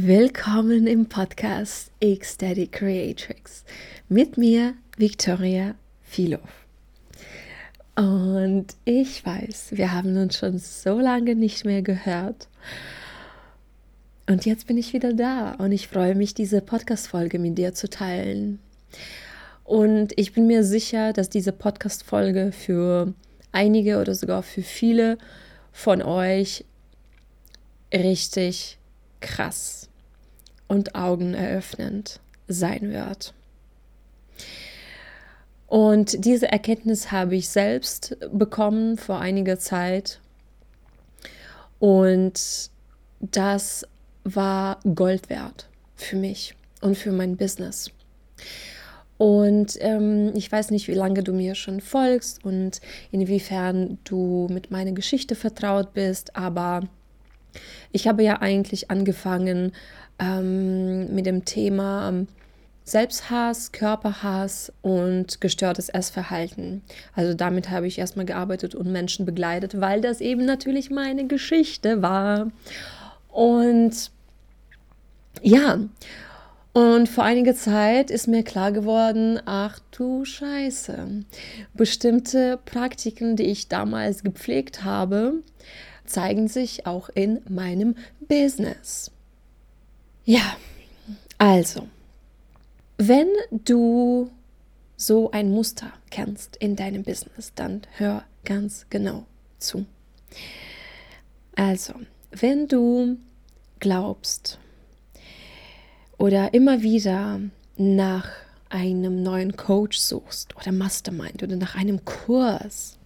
Willkommen im Podcast X-Daddy Creatrix mit mir, Victoria Philov. Und ich weiß, wir haben uns schon so lange nicht mehr gehört. Und jetzt bin ich wieder da und ich freue mich, diese Podcast-Folge mit dir zu teilen. Und ich bin mir sicher, dass diese Podcast-Folge für einige oder sogar für viele von euch richtig krass und augeneröffnend sein wird. Und diese Erkenntnis habe ich selbst bekommen vor einiger Zeit. Und das war Gold wert für mich und für mein Business. Und ähm, ich weiß nicht, wie lange du mir schon folgst und inwiefern du mit meiner Geschichte vertraut bist, aber ich habe ja eigentlich angefangen ähm, mit dem Thema Selbsthass, Körperhass und gestörtes Essverhalten. Also damit habe ich erstmal gearbeitet und Menschen begleitet, weil das eben natürlich meine Geschichte war. Und ja, und vor einiger Zeit ist mir klar geworden, ach du Scheiße, bestimmte Praktiken, die ich damals gepflegt habe, zeigen sich auch in meinem Business. Ja, also, wenn du so ein Muster kennst in deinem Business, dann hör ganz genau zu. Also, wenn du glaubst oder immer wieder nach einem neuen Coach suchst oder Mastermind oder nach einem Kurs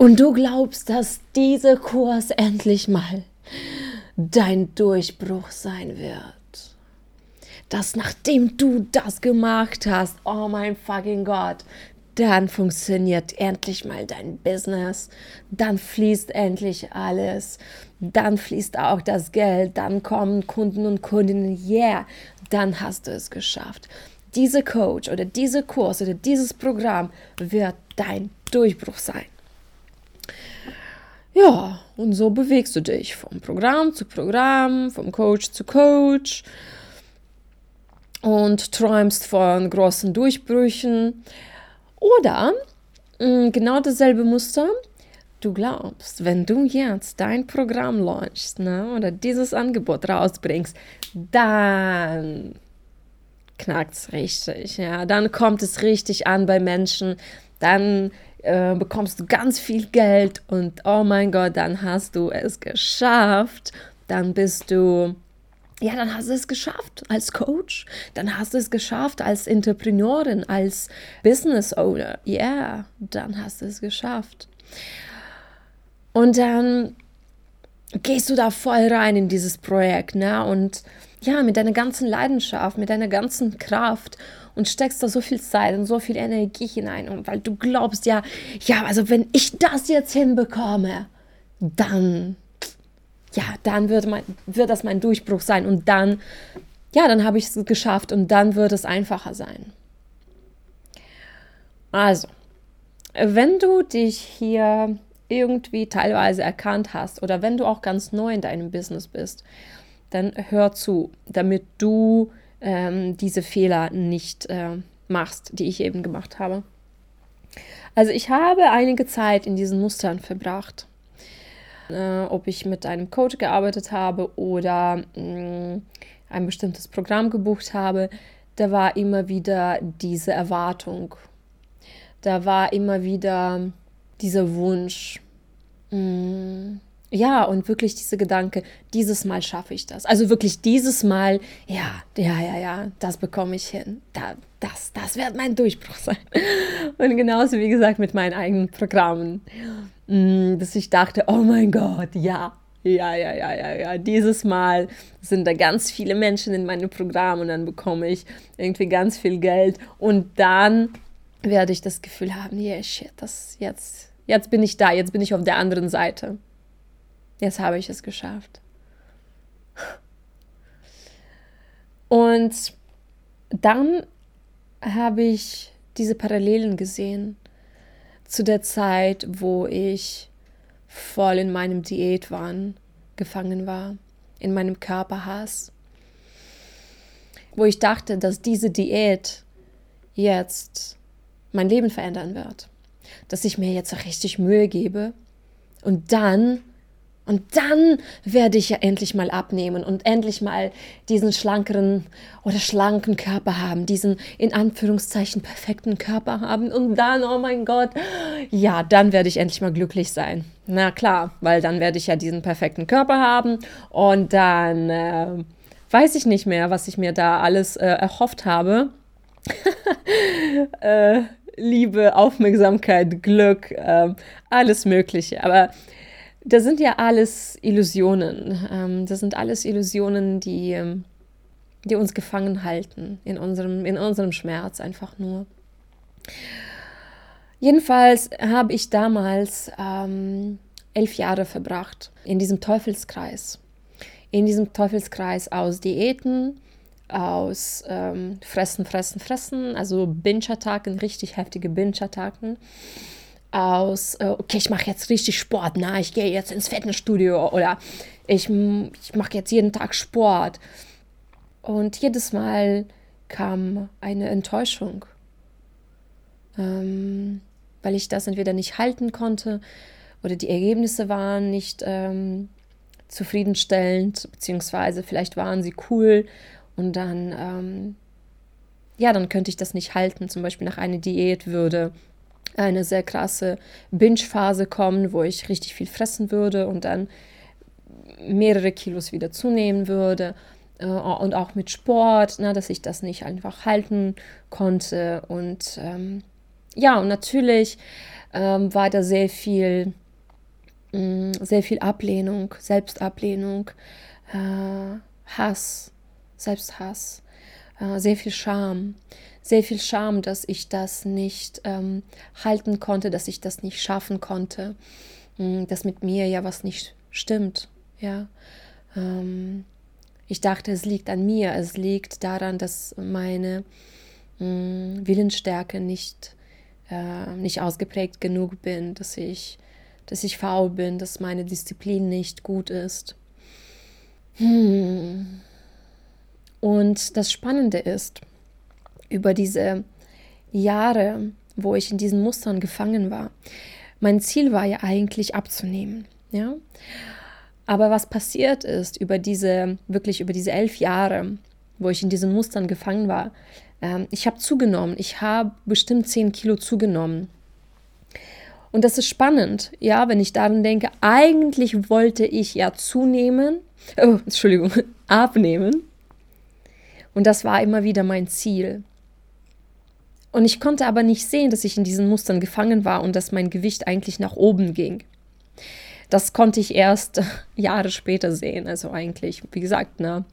und du glaubst, dass dieser Kurs endlich mal dein Durchbruch sein wird. Dass nachdem du das gemacht hast, oh mein fucking Gott, dann funktioniert endlich mal dein Business, dann fließt endlich alles, dann fließt auch das Geld, dann kommen Kunden und Kundinnen, yeah, dann hast du es geschafft. Dieser Coach oder dieser Kurs oder dieses Programm wird dein Durchbruch sein. Ja, und so bewegst du dich vom Programm zu Programm, vom Coach zu Coach und träumst von großen Durchbrüchen. Oder mm, genau dasselbe Muster. Du glaubst, wenn du jetzt dein Programm launchst ne, oder dieses Angebot rausbringst, dann knackt es richtig. Ja, dann kommt es richtig an bei Menschen. Dann äh, bekommst du ganz viel Geld und oh mein Gott, dann hast du es geschafft. Dann bist du, ja, dann hast du es geschafft als Coach. Dann hast du es geschafft als Entrepreneurin, als Business Owner. Ja, yeah, dann hast du es geschafft. Und dann gehst du da voll rein in dieses Projekt, ne? Und ja, mit deiner ganzen Leidenschaft, mit deiner ganzen Kraft und steckst da so viel Zeit und so viel Energie hinein und weil du glaubst, ja, ja, also wenn ich das jetzt hinbekomme, dann, ja, dann wird, mein, wird das mein Durchbruch sein und dann, ja, dann habe ich es geschafft und dann wird es einfacher sein. Also, wenn du dich hier irgendwie teilweise erkannt hast oder wenn du auch ganz neu in deinem Business bist, dann hör zu, damit du ähm, diese Fehler nicht äh, machst, die ich eben gemacht habe. Also ich habe einige Zeit in diesen Mustern verbracht. Äh, ob ich mit einem Coach gearbeitet habe oder mh, mm, ein bestimmtes Programm gebucht habe, da war immer wieder diese Erwartung. Da war immer wieder dieser Wunsch. Mh, mm, ja, und wirklich diese Gedanke, dieses Mal schaffe ich das. Also wirklich dieses Mal, ja, ja, ja, ja, das bekomme ich hin. Da, das, das wird mein Durchbruch sein. Und genauso wie gesagt mit meinen eigenen Programmen, mm, dass ich dachte, oh mein Gott, ja, ja, ja, ja, ja, ja. Dieses Mal sind da ganz viele Menschen in meinem Programm und dann bekomme ich irgendwie ganz viel Geld und dann werde ich das Gefühl haben, yeah, shit, das jetzt, jetzt bin ich da, jetzt bin ich auf der anderen Seite. Jetzt habe ich es geschafft. Und dann habe ich diese Parallelen gesehen zu der Zeit, wo ich voll in meinem Diätwahn gefangen war, in meinem Körperhass, wo ich dachte, dass diese Diät jetzt mein Leben verändern wird, dass ich mir jetzt richtig Mühe gebe und dann und dann werde ich ja endlich mal abnehmen und endlich mal diesen schlankeren oder schlanken Körper haben, diesen in Anführungszeichen perfekten Körper haben. Und dann, oh mein Gott, ja, dann werde ich endlich mal glücklich sein. Na klar, weil dann werde ich ja diesen perfekten Körper haben und dann äh, weiß ich nicht mehr, was ich mir da alles äh, erhofft habe. äh, Liebe, Aufmerksamkeit, Glück, ähm, alles Mögliche. Aber das sind ja alles Illusionen. Ähm, das sind alles Illusionen, die, ähm, die uns gefangen halten in unserem, in unserem Schmerz einfach nur. Jedenfalls habe ich damals ähm, elf Jahre verbracht in diesem Teufelskreis. In diesem Teufelskreis aus Diäten, aus ähm, Fressen, Fressen, Fressen, also Binge-Attacken, richtig heftige Binge-Attacken aus, äh, okay, ich mache jetzt richtig Sport, na, ich gehe jetzt ins Fitnessstudio oder ich, ich mache jetzt jeden Tag Sport. Und jedes Mal kam eine Enttäuschung, ähm, weil ich das entweder nicht halten konnte oder die Ergebnisse waren nicht ähm, zufriedenstellend, beziehungsweise vielleicht waren sie cool und dann, ähm, ja, dann könnte ich das nicht halten. Zum Beispiel nach einer Diät würde eine sehr krasse Binge-Phase kommen, wo ich richtig viel fressen würde und dann mehrere Kilos wieder zunehmen würde. Äh, und auch mit Sport, na, dass ich das nicht einfach halten konnte. Und ähm, ja, und natürlich ähm, war da sehr viel, mh, mm, sehr viel Ablehnung, Selbstablehnung, äh, Hass, Selbsthass, äh, sehr viel Scham sehr viel Scham, dass ich das nicht ähm, halten konnte, dass ich das nicht schaffen konnte, hm, dass mit mir ja was nicht stimmt. Ja, ähm, ich dachte, es liegt an mir, es liegt daran, dass meine mh, hm, Willensstärke nicht äh, nicht ausgeprägt genug bin, dass ich dass ich faul bin, dass meine Disziplin nicht gut ist. Hm. Und das Spannende ist, über diese Jahre, wo ich in diesen Mustern gefangen war. Mein Ziel war ja eigentlich abzunehmen, ja. Aber was passiert ist über diese, wirklich über diese elf Jahre, wo ich in diesen Mustern gefangen war, ähm, ich habe zugenommen. Ich habe bestimmt zehn Kilo zugenommen. Und das ist spannend, ja, wenn ich daran denke, eigentlich wollte ich ja zunehmen, oh, Entschuldigung, abnehmen. Und das war immer wieder mein Ziel. Und ich konnte aber nicht sehen, dass ich in diesen Mustern gefangen war und dass mein Gewicht eigentlich nach oben ging. Das konnte ich erst Jahre später sehen. Also eigentlich, wie gesagt, ne,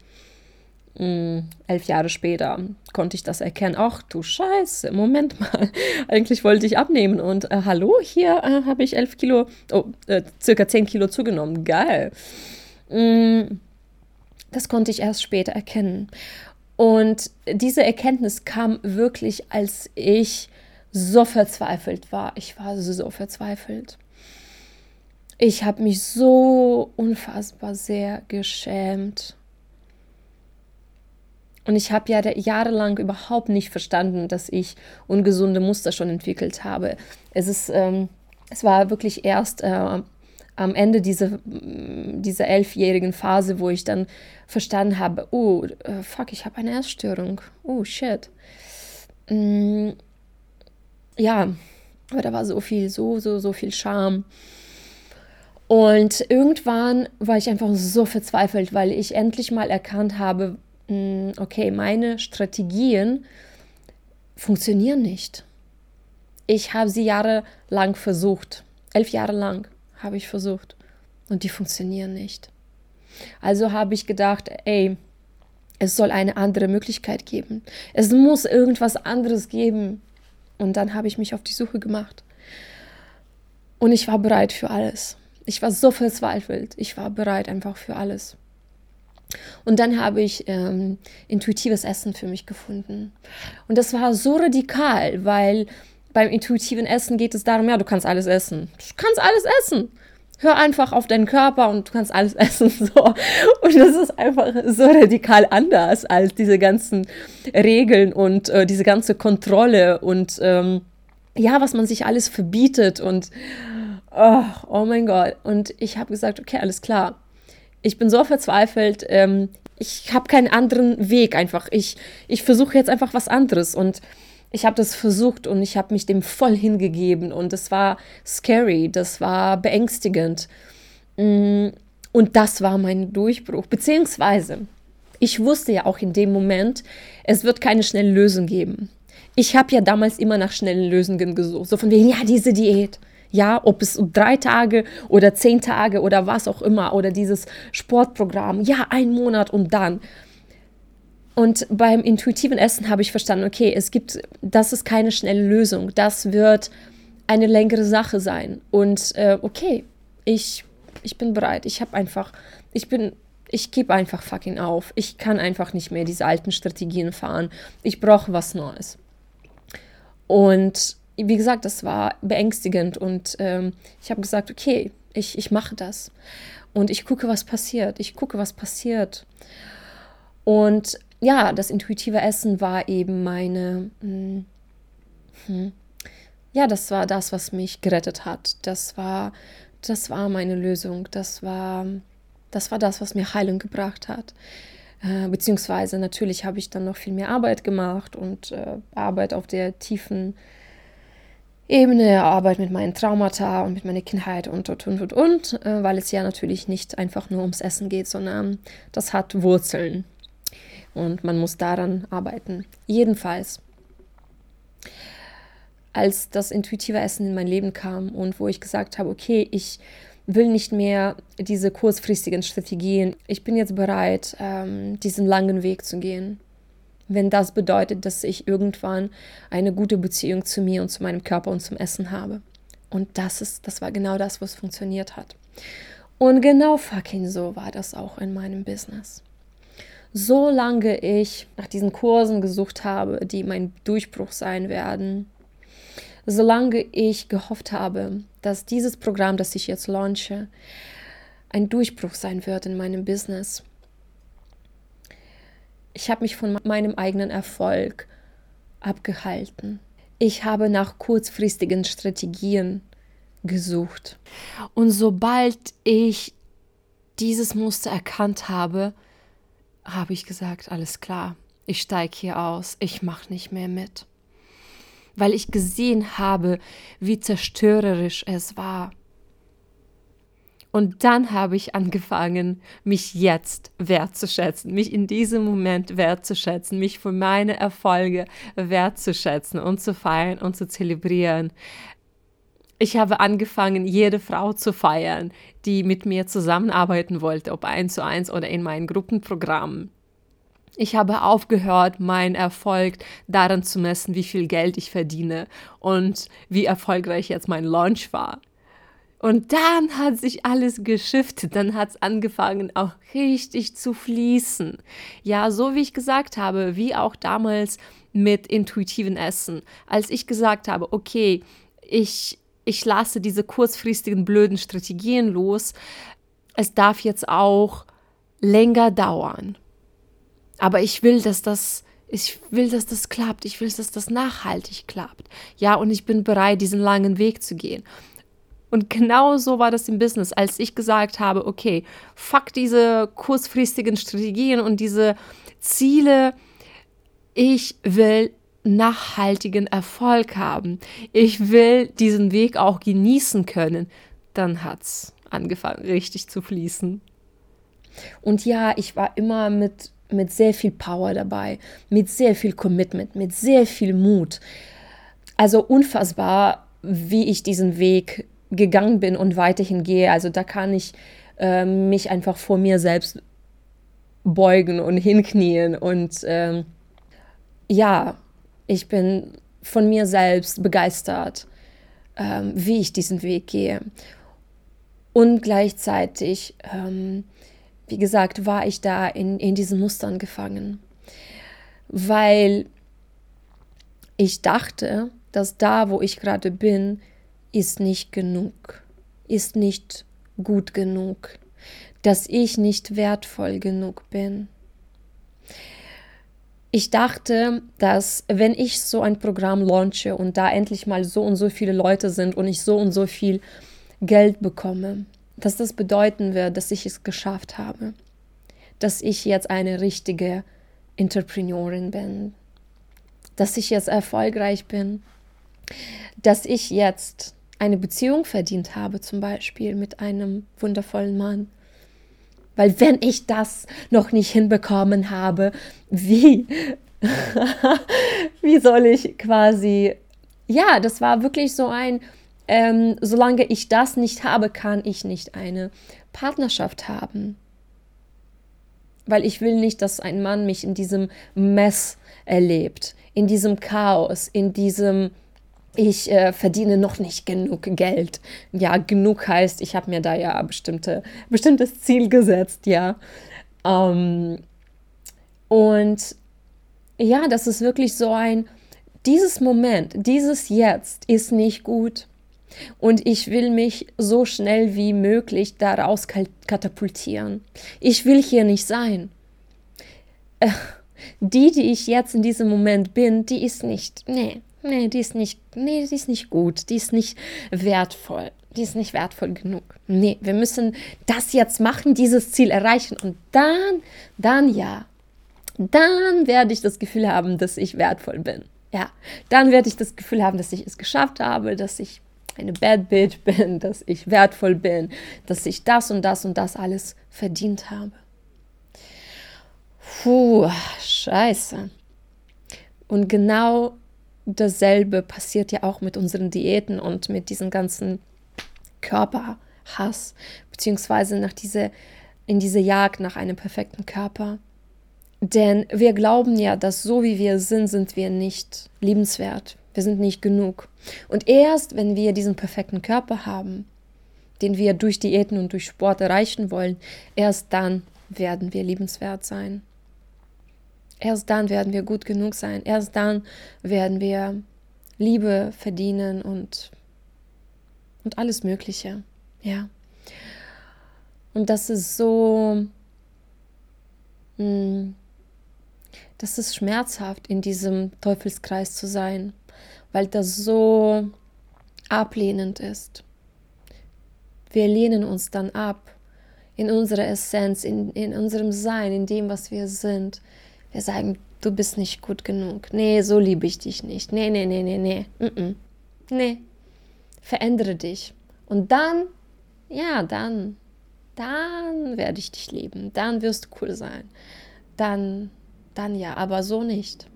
mm, elf Jahre später konnte ich das erkennen. Ach du Scheiße, Moment mal. Eigentlich wollte ich abnehmen und äh, hallo, hier äh, habe ich elf Kilo, oh, äh, circa zehn Kilo zugenommen. Geil. Mm, das konnte ich erst später erkennen. Und diese Erkenntnis kam wirklich, als ich so verzweifelt war. Ich war so verzweifelt. Ich habe mich so unfassbar sehr geschämt. Und ich habe ja jahrelang überhaupt nicht verstanden, dass ich ungesunde Muster schon entwickelt habe. Es ist, ähm, es war wirklich erst äh, am Ende dieser, dieser elfjährigen Phase, wo ich dann verstanden habe, oh, äh, fuck, ich habe eine Essstörung. Oh, shit. Mm, ja, aber da war so viel, so, so, so viel Scham. Und irgendwann war ich einfach so verzweifelt, weil ich endlich mal erkannt habe, mm, okay, meine Strategien funktionieren nicht. Ich habe sie jahrelang versucht, elf Jahre lang habe ich versucht. Und die funktionieren nicht. Also habe ich gedacht, ey, es soll eine andere Möglichkeit geben. Es muss irgendwas anderes geben. Und dann habe ich mich auf die Suche gemacht. Und ich war bereit für alles. Ich war so verzweifelt. Ich war bereit einfach für alles. Und dann habe ich ähm, intuitives Essen für mich gefunden. Und das war so radikal, weil beim intuitiven Essen geht es darum, ja, du kannst alles essen. Du kannst alles essen. hör einfach auf deinen Körper und du kannst alles essen. So. Und das ist einfach so radikal anders als diese ganzen Regeln und äh, diese ganze Kontrolle und ähm, ja, was man sich alles verbietet und oh, oh mein Gott. Und ich habe gesagt, okay, alles klar. Ich bin so verzweifelt. Ähm, ich habe keinen anderen Weg einfach. Ich, ich versuche jetzt einfach was anderes und ich habe das versucht und ich habe mich dem voll hingegeben und es war scary, das war beängstigend. Mm, und das war mein Durchbruch. Beziehungsweise, ich wusste ja auch in dem Moment, es wird keine schnelle Lösung geben. Ich habe ja damals immer nach schnellen Lösungen gesucht. So von wegen, ja, diese Diät. Ja, ob es drei Tage oder zehn Tage oder was auch immer oder dieses Sportprogramm. Ja, ein Monat und dann. Und beim intuitiven Essen habe ich verstanden, okay, es gibt, das ist keine schnelle Lösung. Das wird eine längere Sache sein. Und äh, okay, ich, ich bin bereit. Ich habe einfach, ich bin, ich gebe einfach fucking auf. Ich kann einfach nicht mehr diese alten Strategien fahren. Ich brauche was Neues. Und wie gesagt, das war beängstigend. Und ähm, ich habe gesagt, okay, ich, ich mache das. Und ich gucke, was passiert. Ich gucke, was passiert. Und ja, das intuitive Essen war eben meine, hm, hm, ja, das war das, was mich gerettet hat. Das war, das war meine Lösung. Das war, das war das, was mir Heilung gebracht hat. Äh, beziehungsweise natürlich habe ich dann noch viel mehr Arbeit gemacht und äh, Arbeit auf der tiefen Ebene, Arbeit mit meinen Traumata und mit meiner Kindheit und und und und, und äh, weil es ja natürlich nicht einfach nur ums Essen geht, sondern das hat Wurzeln und man muss daran arbeiten. Jedenfalls, als das intuitive Essen in mein Leben kam und wo ich gesagt habe, okay, ich will nicht mehr diese kurzfristigen Strategien, ich bin jetzt bereit, ähm, diesen langen Weg zu gehen. Wenn das bedeutet, dass ich irgendwann eine gute Beziehung zu mir und zu meinem Körper und zum Essen habe. Und das ist, das war genau das, was funktioniert hat. Und genau fucking so war das auch in meinem Business solange ich nach diesen Kursen gesucht habe, die mein Durchbruch sein werden, solange ich gehofft habe, dass dieses Programm, das ich jetzt launche, ein Durchbruch sein wird in meinem Business. Ich habe mich von meinem eigenen Erfolg abgehalten. Ich habe nach kurzfristigen Strategien gesucht. Und sobald ich dieses Muster erkannt habe, habe ich gesagt, alles klar, ich steige hier aus, ich mache nicht mehr mit. Weil ich gesehen habe, wie zerstörerisch es war. Und dann habe ich angefangen, mich jetzt wertzuschätzen, mich in diesem Moment wertzuschätzen, mich für meine Erfolge wertzuschätzen und zu feiern und zu zelebrieren. Ich habe angefangen, jede Frau zu feiern, die mit mir zusammenarbeiten wollte, ob eins zu eins oder in meinen Gruppenprogrammen. Ich habe aufgehört, meinen Erfolg daran zu messen, wie viel Geld ich verdiene und wie erfolgreich jetzt mein Launch war. Und dann hat sich alles geschiftet, dann hat es angefangen auch richtig zu fließen. Ja, so wie ich gesagt habe, wie auch damals mit intuitiven Essen. Als ich gesagt habe, okay, ich ich lasse diese kurzfristigen blöden Strategien los. Es darf jetzt auch länger dauern. Aber ich will, dass das ich will, dass das klappt. Ich will, dass das nachhaltig klappt. Ja, und ich bin bereit, diesen langen Weg zu gehen. Und genau so war das im Business, als ich gesagt habe, okay, fuck diese kurzfristigen Strategien und diese Ziele. Ich will nachhaltigen Erfolg haben. Ich will diesen Weg auch genießen können. Dann hat es angefangen, richtig zu fließen. Und ja, ich war immer mit, mit sehr viel Power dabei, mit sehr viel Commitment, mit sehr viel Mut. Also unfassbar, wie ich diesen Weg gegangen bin und weiterhin gehe. Also da kann ich äh, mich einfach vor mir selbst beugen und hinknien und äh, ja, ich bin von mir selbst begeistert, ähm, wie ich diesen Weg gehe. Und gleichzeitig, ähm, wie gesagt, war ich da in, in diesen Mustern gefangen, weil ich dachte, dass da, wo ich gerade bin, ist nicht genug, ist nicht gut genug, dass ich nicht wertvoll genug bin. Ich dachte, dass wenn ich so ein Programm launche und da endlich mal so und so viele Leute sind und ich so und so viel Geld bekomme, dass das bedeuten wird, dass ich es geschafft habe, dass ich jetzt eine richtige Entrepreneurin bin, dass ich jetzt erfolgreich bin, dass ich jetzt eine Beziehung verdient habe, zum Beispiel mit einem wundervollen Mann. Weil wenn ich das noch nicht hinbekommen habe, wie, wie soll ich quasi, ja, das war wirklich so ein, ähm, solange ich das nicht habe, kann ich nicht eine Partnerschaft haben. Weil ich will nicht, dass ein Mann mich in diesem Mess erlebt, in diesem Chaos, in diesem, ich äh, verdiene noch nicht genug Geld. Ja, genug heißt, ich habe mir da ja bestimmte, bestimmtes Ziel gesetzt, ja. Ähm, und ja, das ist wirklich so ein, dieses Moment, dieses Jetzt ist nicht gut. Und ich will mich so schnell wie möglich daraus katapultieren. Ich will hier nicht sein. Äh, die, die ich jetzt in diesem Moment bin, die ist nicht, nee, nee, die ist nicht, nee, die ist nicht gut, die ist nicht wertvoll, die ist nicht wertvoll genug. Nee, wir müssen das jetzt machen, dieses Ziel erreichen und dann, dann ja, dann werde ich das Gefühl haben, dass ich wertvoll bin. Ja, dann werde ich das Gefühl haben, dass ich es geschafft habe, dass ich eine Bad Bitch bin, dass ich wertvoll bin, dass ich das und das und das alles verdient habe. Puh, scheiße. Und genau dasselbe passiert ja auch mit unseren Diäten und mit diesem ganzen Körperhass, beziehungsweise nach diese, in diese Jagd nach einem perfekten Körper. Denn wir glauben ja, dass so wie wir sind, sind wir nicht liebenswert. Wir sind nicht genug. Und erst wenn wir diesen perfekten Körper haben, den wir durch Diäten und durch Sport erreichen wollen, erst dann werden wir liebenswert sein. Erst dann werden wir gut genug sein. Erst dann werden wir Liebe verdienen und, und alles Mögliche. Ja. Und das ist so, hm, das ist schmerzhaft, in diesem Teufelskreis zu sein, weil das so ablehnend ist. Wir lehnen uns dann ab in unserer Essenz, in, in unserem Sein, in dem, was wir sind. Wir sagen, du bist nicht gut genug. Nee, so liebe ich dich nicht. Nee, nee, nee, nee, nee. Mm -mm. Nee. Verändere dich. Und dann, ja, dann, dann werde ich dich lieben. Dann wirst du cool sein. Dann, dann ja, aber so nicht.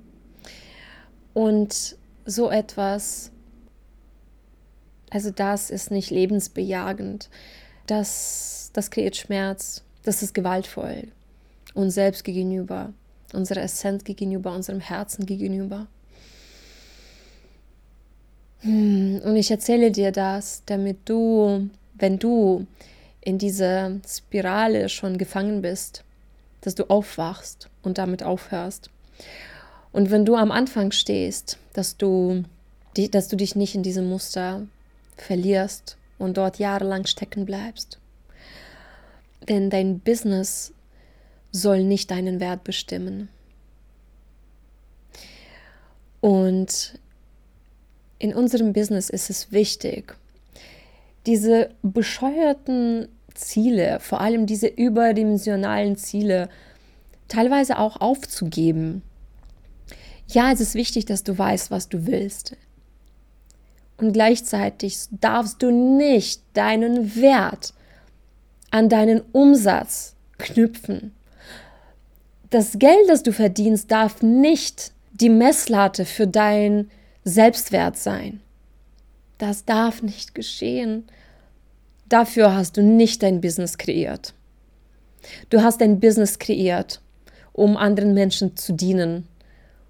Und so etwas, also das ist nicht lebensbejagend. Das, das kreiert Schmerz. Das ist gewaltvoll. Uns selbst gegenüber unserer Essenz gegenüber, unserem Herzen gegenüber. Hm, und ich erzähle dir das, damit du, wenn du in dieser Spirale schon gefangen bist, dass du aufwachst und damit aufhörst. Und wenn du am Anfang stehst, dass du, dass du dich nicht in diesem Muster verlierst und dort jahrelang stecken bleibst. Denn dein Business soll nicht deinen Wert bestimmen. Und in unserem Business ist es wichtig, diese bescheuerten Ziele, vor allem diese überdimensionalen Ziele, teilweise auch aufzugeben. Ja, es ist wichtig, dass du weißt, was du willst. Und gleichzeitig darfst du nicht deinen Wert an deinen Umsatz knüpfen das Geld, das du verdienst, darf nicht die Messlatte für dein Selbstwert sein. Das darf nicht geschehen. Dafür hast du nicht dein Business kreiert. Du hast dein Business kreiert, um anderen Menschen zu dienen,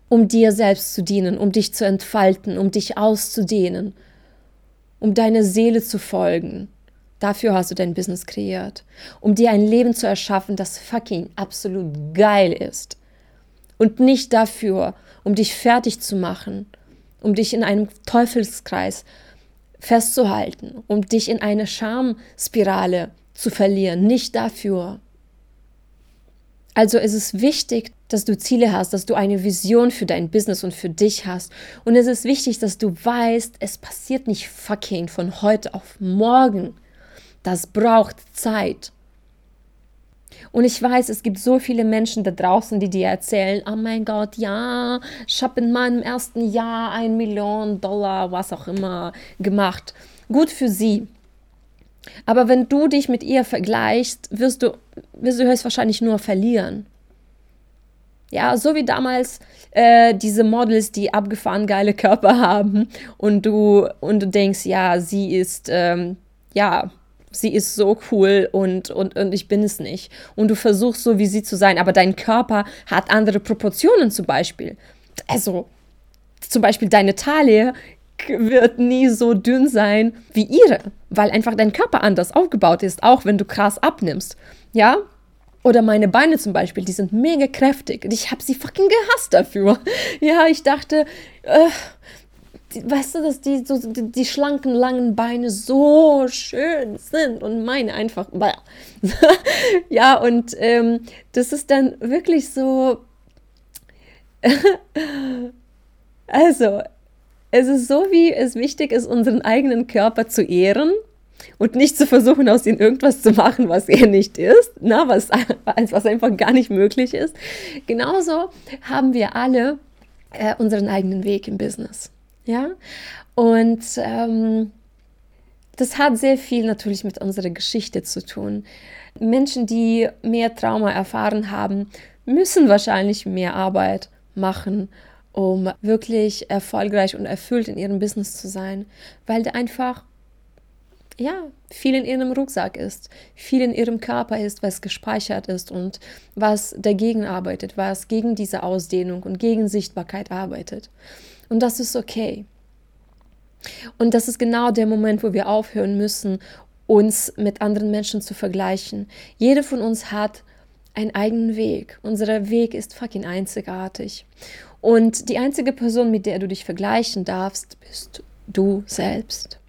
um dir selbst zu dienen, um dich zu entfalten, um dich auszudehnen, um deine Seele zu folgen, Dafür hast du dein Business kreiert, um dir ein Leben zu erschaffen, das fucking absolut geil ist. Und nicht dafür, um dich fertig zu machen, um dich in einem Teufelskreis festzuhalten, um dich in eine Schamspirale zu verlieren, nicht dafür. Also es ist wichtig, dass du Ziele hast, dass du eine Vision für dein Business und für dich hast. Und es ist wichtig, dass du weißt, es passiert nicht fucking von heute auf morgen. Das braucht Zeit. Und ich weiß, es gibt so viele Menschen da draußen, die dir erzählen, oh mein Gott, ja, ich habe in meinem ersten Jahr ein Million Dollar, was auch immer, gemacht. Gut für sie. Aber wenn du dich mit ihr vergleichst, wirst du, wirst du höchstwahrscheinlich nur verlieren. Ja, so wie damals äh, diese Models, die abgefahren geile Körper haben und du, und du denkst, ja, sie ist, ähm, ja, sie ist so cool und, und, und ich bin es nicht. Und du versuchst so wie sie zu sein, aber dein Körper hat andere Proportionen zum Beispiel. Also zum Beispiel deine Taille wird nie so dünn sein wie ihre, weil einfach dein Körper anders aufgebaut ist, auch wenn du krass abnimmst. Ja? Oder meine Beine zum Beispiel, die sind mega kräftig. Ich habe sie fucking gehasst dafür. Ja, ich dachte, äh, weißt du, dass die, so, die, die, schlanken, langen Beine so schön sind und meine einfach. ja, und ähm, das ist dann wirklich so. also, es ist so, wie es wichtig ist, unseren eigenen Körper zu ehren und nicht zu versuchen, aus ihm irgendwas zu machen, was er nicht ist, na, was, was einfach gar nicht möglich ist. Genauso haben wir alle äh, unseren eigenen Weg im Business. Ja, und ähm, das hat sehr viel natürlich mit unserer Geschichte zu tun. Menschen, die mehr Trauma erfahren haben, müssen wahrscheinlich mehr Arbeit machen, um wirklich erfolgreich und erfüllt in ihrem Business zu sein, weil da einfach ja, viel in ihrem Rucksack ist, viel in ihrem Körper ist, was gespeichert ist und was dagegen arbeitet, was gegen diese Ausdehnung und gegen Sichtbarkeit arbeitet. Und das ist okay. Und das ist genau der Moment, wo wir aufhören müssen, uns mit anderen Menschen zu vergleichen. Jede von uns hat einen eigenen Weg. Unser Weg ist fucking einzigartig. Und die einzige Person, mit der du dich vergleichen darfst, bist du selbst.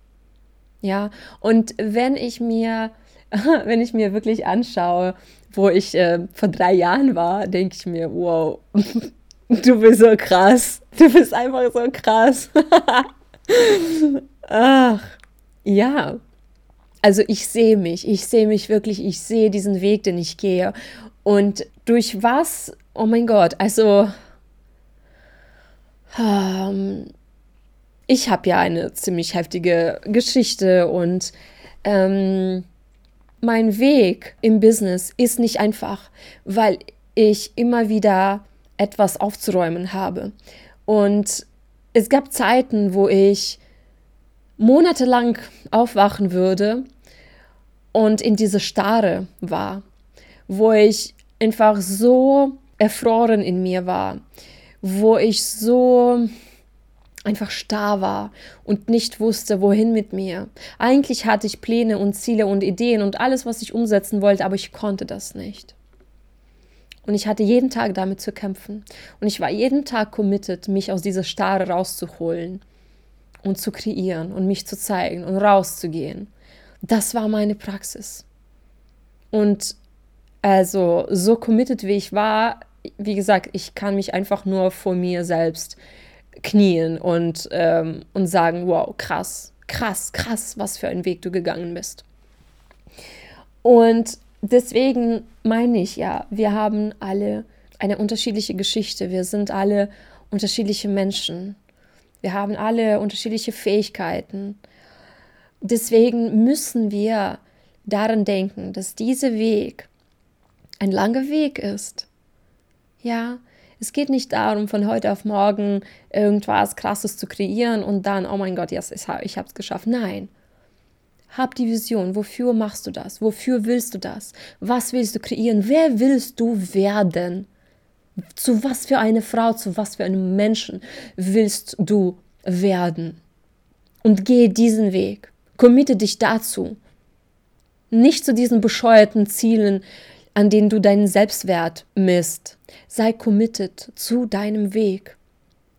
Ja, und wenn ich mir, wenn ich mir wirklich anschaue, wo ich äh, vor drei Jahren war, denke ich mir, wow, du bist so krass. Du bist einfach so krass. Ach, ja. Also ich sehe mich, ich sehe mich wirklich, ich sehe diesen Weg, den ich gehe. Und durch was, oh mein Gott, also ähm, ich habe ja eine ziemlich heftige Geschichte und ähm, mein Weg im Business ist nicht einfach, weil ich immer wieder etwas aufzuräumen habe. Und es gab Zeiten, wo ich monatelang aufwachen würde und in diese Starre war, wo ich einfach so erfroren in mir war, wo ich so einfach starr war und nicht wusste, wohin mit mir. Eigentlich hatte ich Pläne und Ziele und Ideen und alles, was ich umsetzen wollte, aber ich konnte das nicht. Und ich hatte jeden Tag damit zu kämpfen. Und ich war jeden Tag committed, mich aus dieser Starre rauszuholen und zu kreieren und mich zu zeigen und rauszugehen. Das war meine Praxis. Und also so committed wie ich war, wie gesagt, ich kann mich einfach nur vor mir selbst knien und, ähm, und sagen, wow, krass, krass, krass, was für ein Weg du gegangen bist. Und deswegen meine ich ja, wir haben alle eine unterschiedliche Geschichte, wir sind alle unterschiedliche Menschen, wir haben alle unterschiedliche Fähigkeiten. Deswegen müssen wir daran denken, dass dieser Weg ein langer Weg ist. Ja, es geht nicht darum, von heute auf morgen irgendwas Krasses zu kreieren und dann, oh mein Gott, yes, ich habe es geschafft. Nein. Hab die Vision. Wofür machst du das? Wofür willst du das? Was willst du kreieren? Wer willst du werden? Zu was für eine Frau, zu was für einem Menschen willst du werden? Und gehe diesen Weg. Committe dich dazu. Nicht zu diesen bescheuerten Zielen, an denen du deinen Selbstwert misst. Sei committed zu deinem Weg.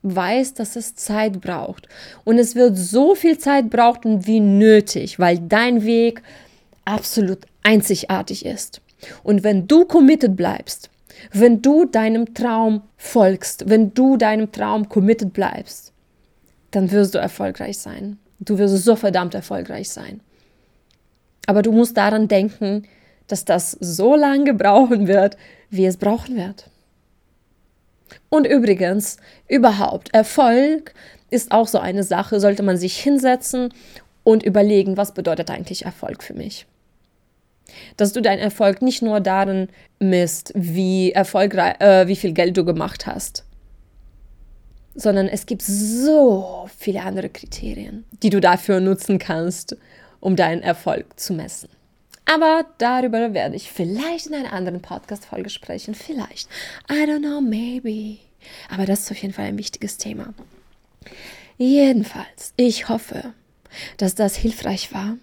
Weiß, dass es Zeit braucht. Und es wird so viel Zeit brauchen wie nötig, weil dein Weg absolut einzigartig ist. Und wenn du committed bleibst, wenn du deinem Traum folgst, wenn du deinem Traum committed bleibst, dann wirst du erfolgreich sein. Du wirst so verdammt erfolgreich sein. Aber du musst daran denken, dass das so lange brauchen wird, wie es brauchen wird. Und übrigens, überhaupt, Erfolg ist auch so eine Sache, sollte man sich hinsetzen und überlegen, was bedeutet eigentlich Erfolg für mich. Dass du deinen Erfolg nicht nur darin misst, wie erfolgreich, äh, wie viel Geld du gemacht hast, sondern es gibt so viele andere Kriterien, die du dafür nutzen kannst, um deinen Erfolg zu messen. Aber darüber werde ich vielleicht in einer anderen Podcast-Folge sprechen. Vielleicht. I don't know, maybe. Aber das ist auf jeden Fall ein wichtiges Thema. Jedenfalls, ich hoffe, dass das hilfreich war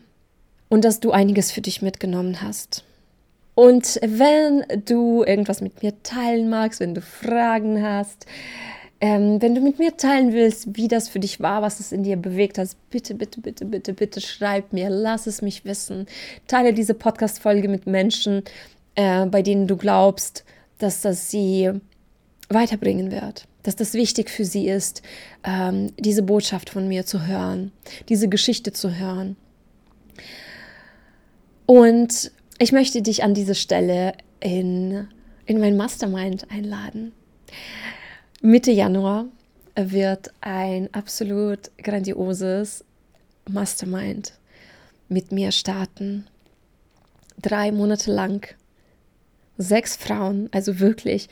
und dass du einiges für dich mitgenommen hast. Und wenn du irgendwas mit mir teilen magst, wenn du Fragen hast, ähm, wenn du mit mir teilen willst, wie das für dich war, was es in dir bewegt hat, bitte, bitte, bitte, bitte, bitte schreib mir, lass es mich wissen. Teile diese Podcast-Folge mit Menschen, äh, bei denen du glaubst, dass das sie weiterbringen wird, dass das wichtig für sie ist, ähm, diese Botschaft von mir zu hören, diese Geschichte zu hören. Und ich möchte dich an diese Stelle in, in mein Mastermind einladen. Mitte Januar wird ein absolut grandioses Mastermind mit mir starten. Drei Monate lang. Sechs Frauen, also wirklich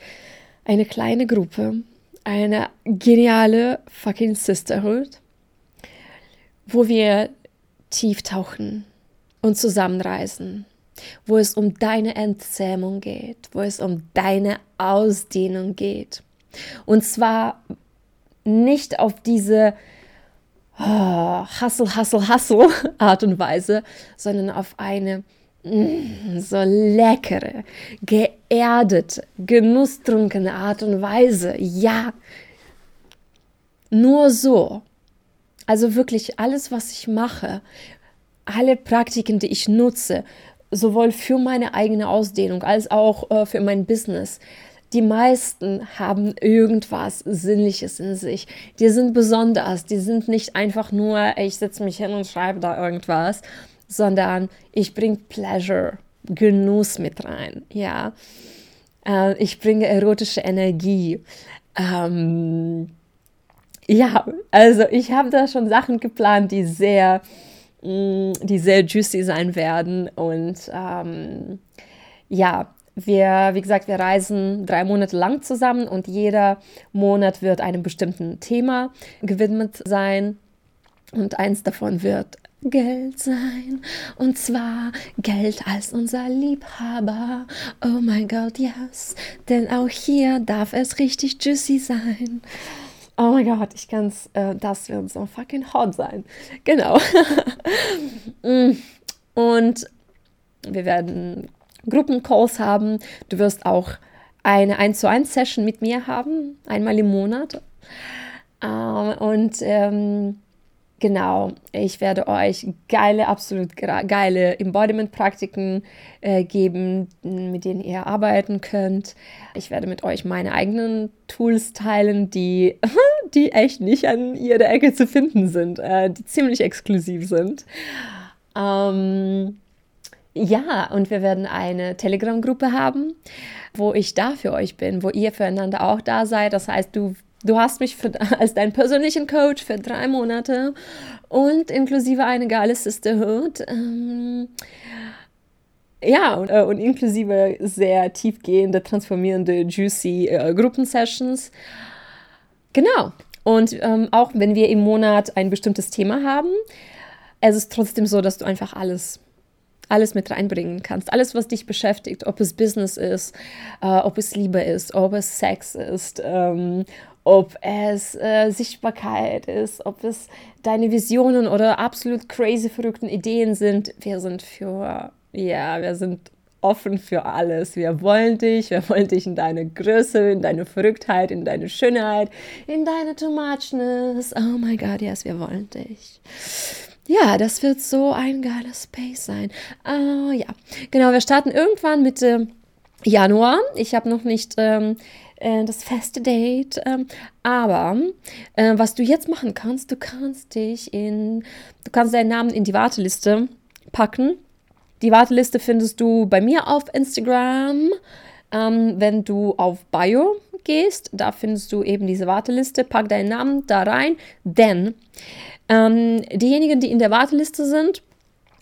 eine kleine Gruppe, eine geniale fucking Sisterhood, wo wir tief tauchen und zusammenreisen, wo es um deine Entzähmung geht, wo es um deine Ausdehnung geht und zwar nicht auf diese oh, Hustle, Hustle, Hustle Art und Weise, sondern auf eine mm, so leckere, geerdete, genusstrunkene Art und Weise. Ja, nur so. Also wirklich alles, was ich mache, alle Praktiken, die ich nutze, sowohl für meine eigene Ausdehnung als auch äh, für mein Business, die meisten haben irgendwas Sinnliches in sich. Die sind besonders. Die sind nicht einfach nur, ich setze mich hin und schreibe da irgendwas, sondern ich bringe Pleasure, Genuss mit rein. Ja, äh, ich bringe erotische Energie. Ähm, ja, also ich habe da schon Sachen geplant, die sehr, mm, die sehr juicy sein werden und ähm, ja, wir, wie gesagt, wir reisen drei Monate lang zusammen und jeder Monat wird einem bestimmten Thema gewidmet sein. Und eins davon wird Geld sein. Und zwar Geld als unser Liebhaber. Oh mein Gott, yes. Denn auch hier darf es richtig juicy sein. Oh mein Gott, ich kann's, äh, das wird so fucking hot sein. Genau. Mm. Und wir werden Gruppencalls haben. Du wirst auch eine 1 zu 1 Session mit mir haben, einmal im Monat. Äh, und ähm, genau, ich werde euch geile, absolut geile Embodiment-Praktiken äh, geben, mit denen ihr arbeiten könnt. Ich werde mit euch meine eigenen Tools teilen, die, die echt nicht an jeder Ecke zu finden sind, äh, die ziemlich exklusiv sind. Ähm, ja, und wir werden eine Telegram-Gruppe haben, wo ich da für euch bin, wo ihr füreinander auch da seid. Das heißt, du, du hast mich für, als deinen persönlichen Coach für drei Monate und inklusive eine geile Sisterhood. Ähm, ja, und, äh, und, inklusive sehr tiefgehende, transformierende, juicy äh, Gruppensessions. Genau. Und ähm, auch wenn wir im Monat ein bestimmtes Thema haben, es ist trotzdem so, dass du einfach alles alles mit reinbringen kannst. Alles, was dich beschäftigt, ob es Business ist, äh, ob es Liebe ist, ob es Sex ist, ähm, ob es äh, Sichtbarkeit ist, ob es deine Visionen oder absolut crazy verrückten Ideen sind. Wir sind für, ja, wir sind offen für alles. Wir wollen dich, wir wollen dich in deine Größe, in deine Verrücktheit, in deine Schönheit, in deine Too muchness. Oh my God, yes, wir wollen dich. Ja, das wird so ein geiler Space sein. Uh, ja, genau, wir starten irgendwann Mitte Januar. Ich habe noch nicht ähm, äh, das feste Date. Ähm, aber äh, was du jetzt machen kannst, du kannst dich in, du kannst deinen Namen in die Warteliste packen. Die Warteliste findest du bei mir auf Instagram. Ähm, wenn du auf Bio gehst, da findest du eben diese Warteliste. Pack deinen Namen da rein, denn ähm, diejenigen, die in der Warteliste sind,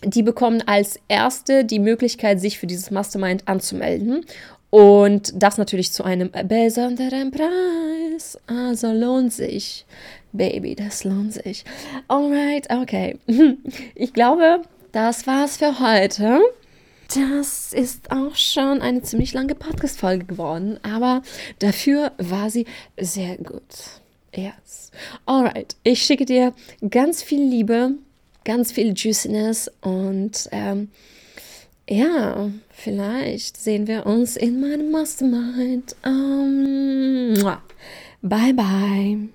die bekommen als erste die Möglichkeit, sich für dieses Mastermind anzumelden. Und das natürlich zu einem besonderen Preis. Also lohnt sich. Baby, das lohnt sich. Alright, okay. Ich glaube, das war's für heute. Das ist auch schon eine ziemlich lange Podcast-Folge geworden, aber dafür war sie sehr gut. Yes. Alright, ich schicke dir ganz viel Liebe, ganz viel Juiciness und ähm, ja, vielleicht sehen wir uns in meinem Mastermind. Um, bye bye.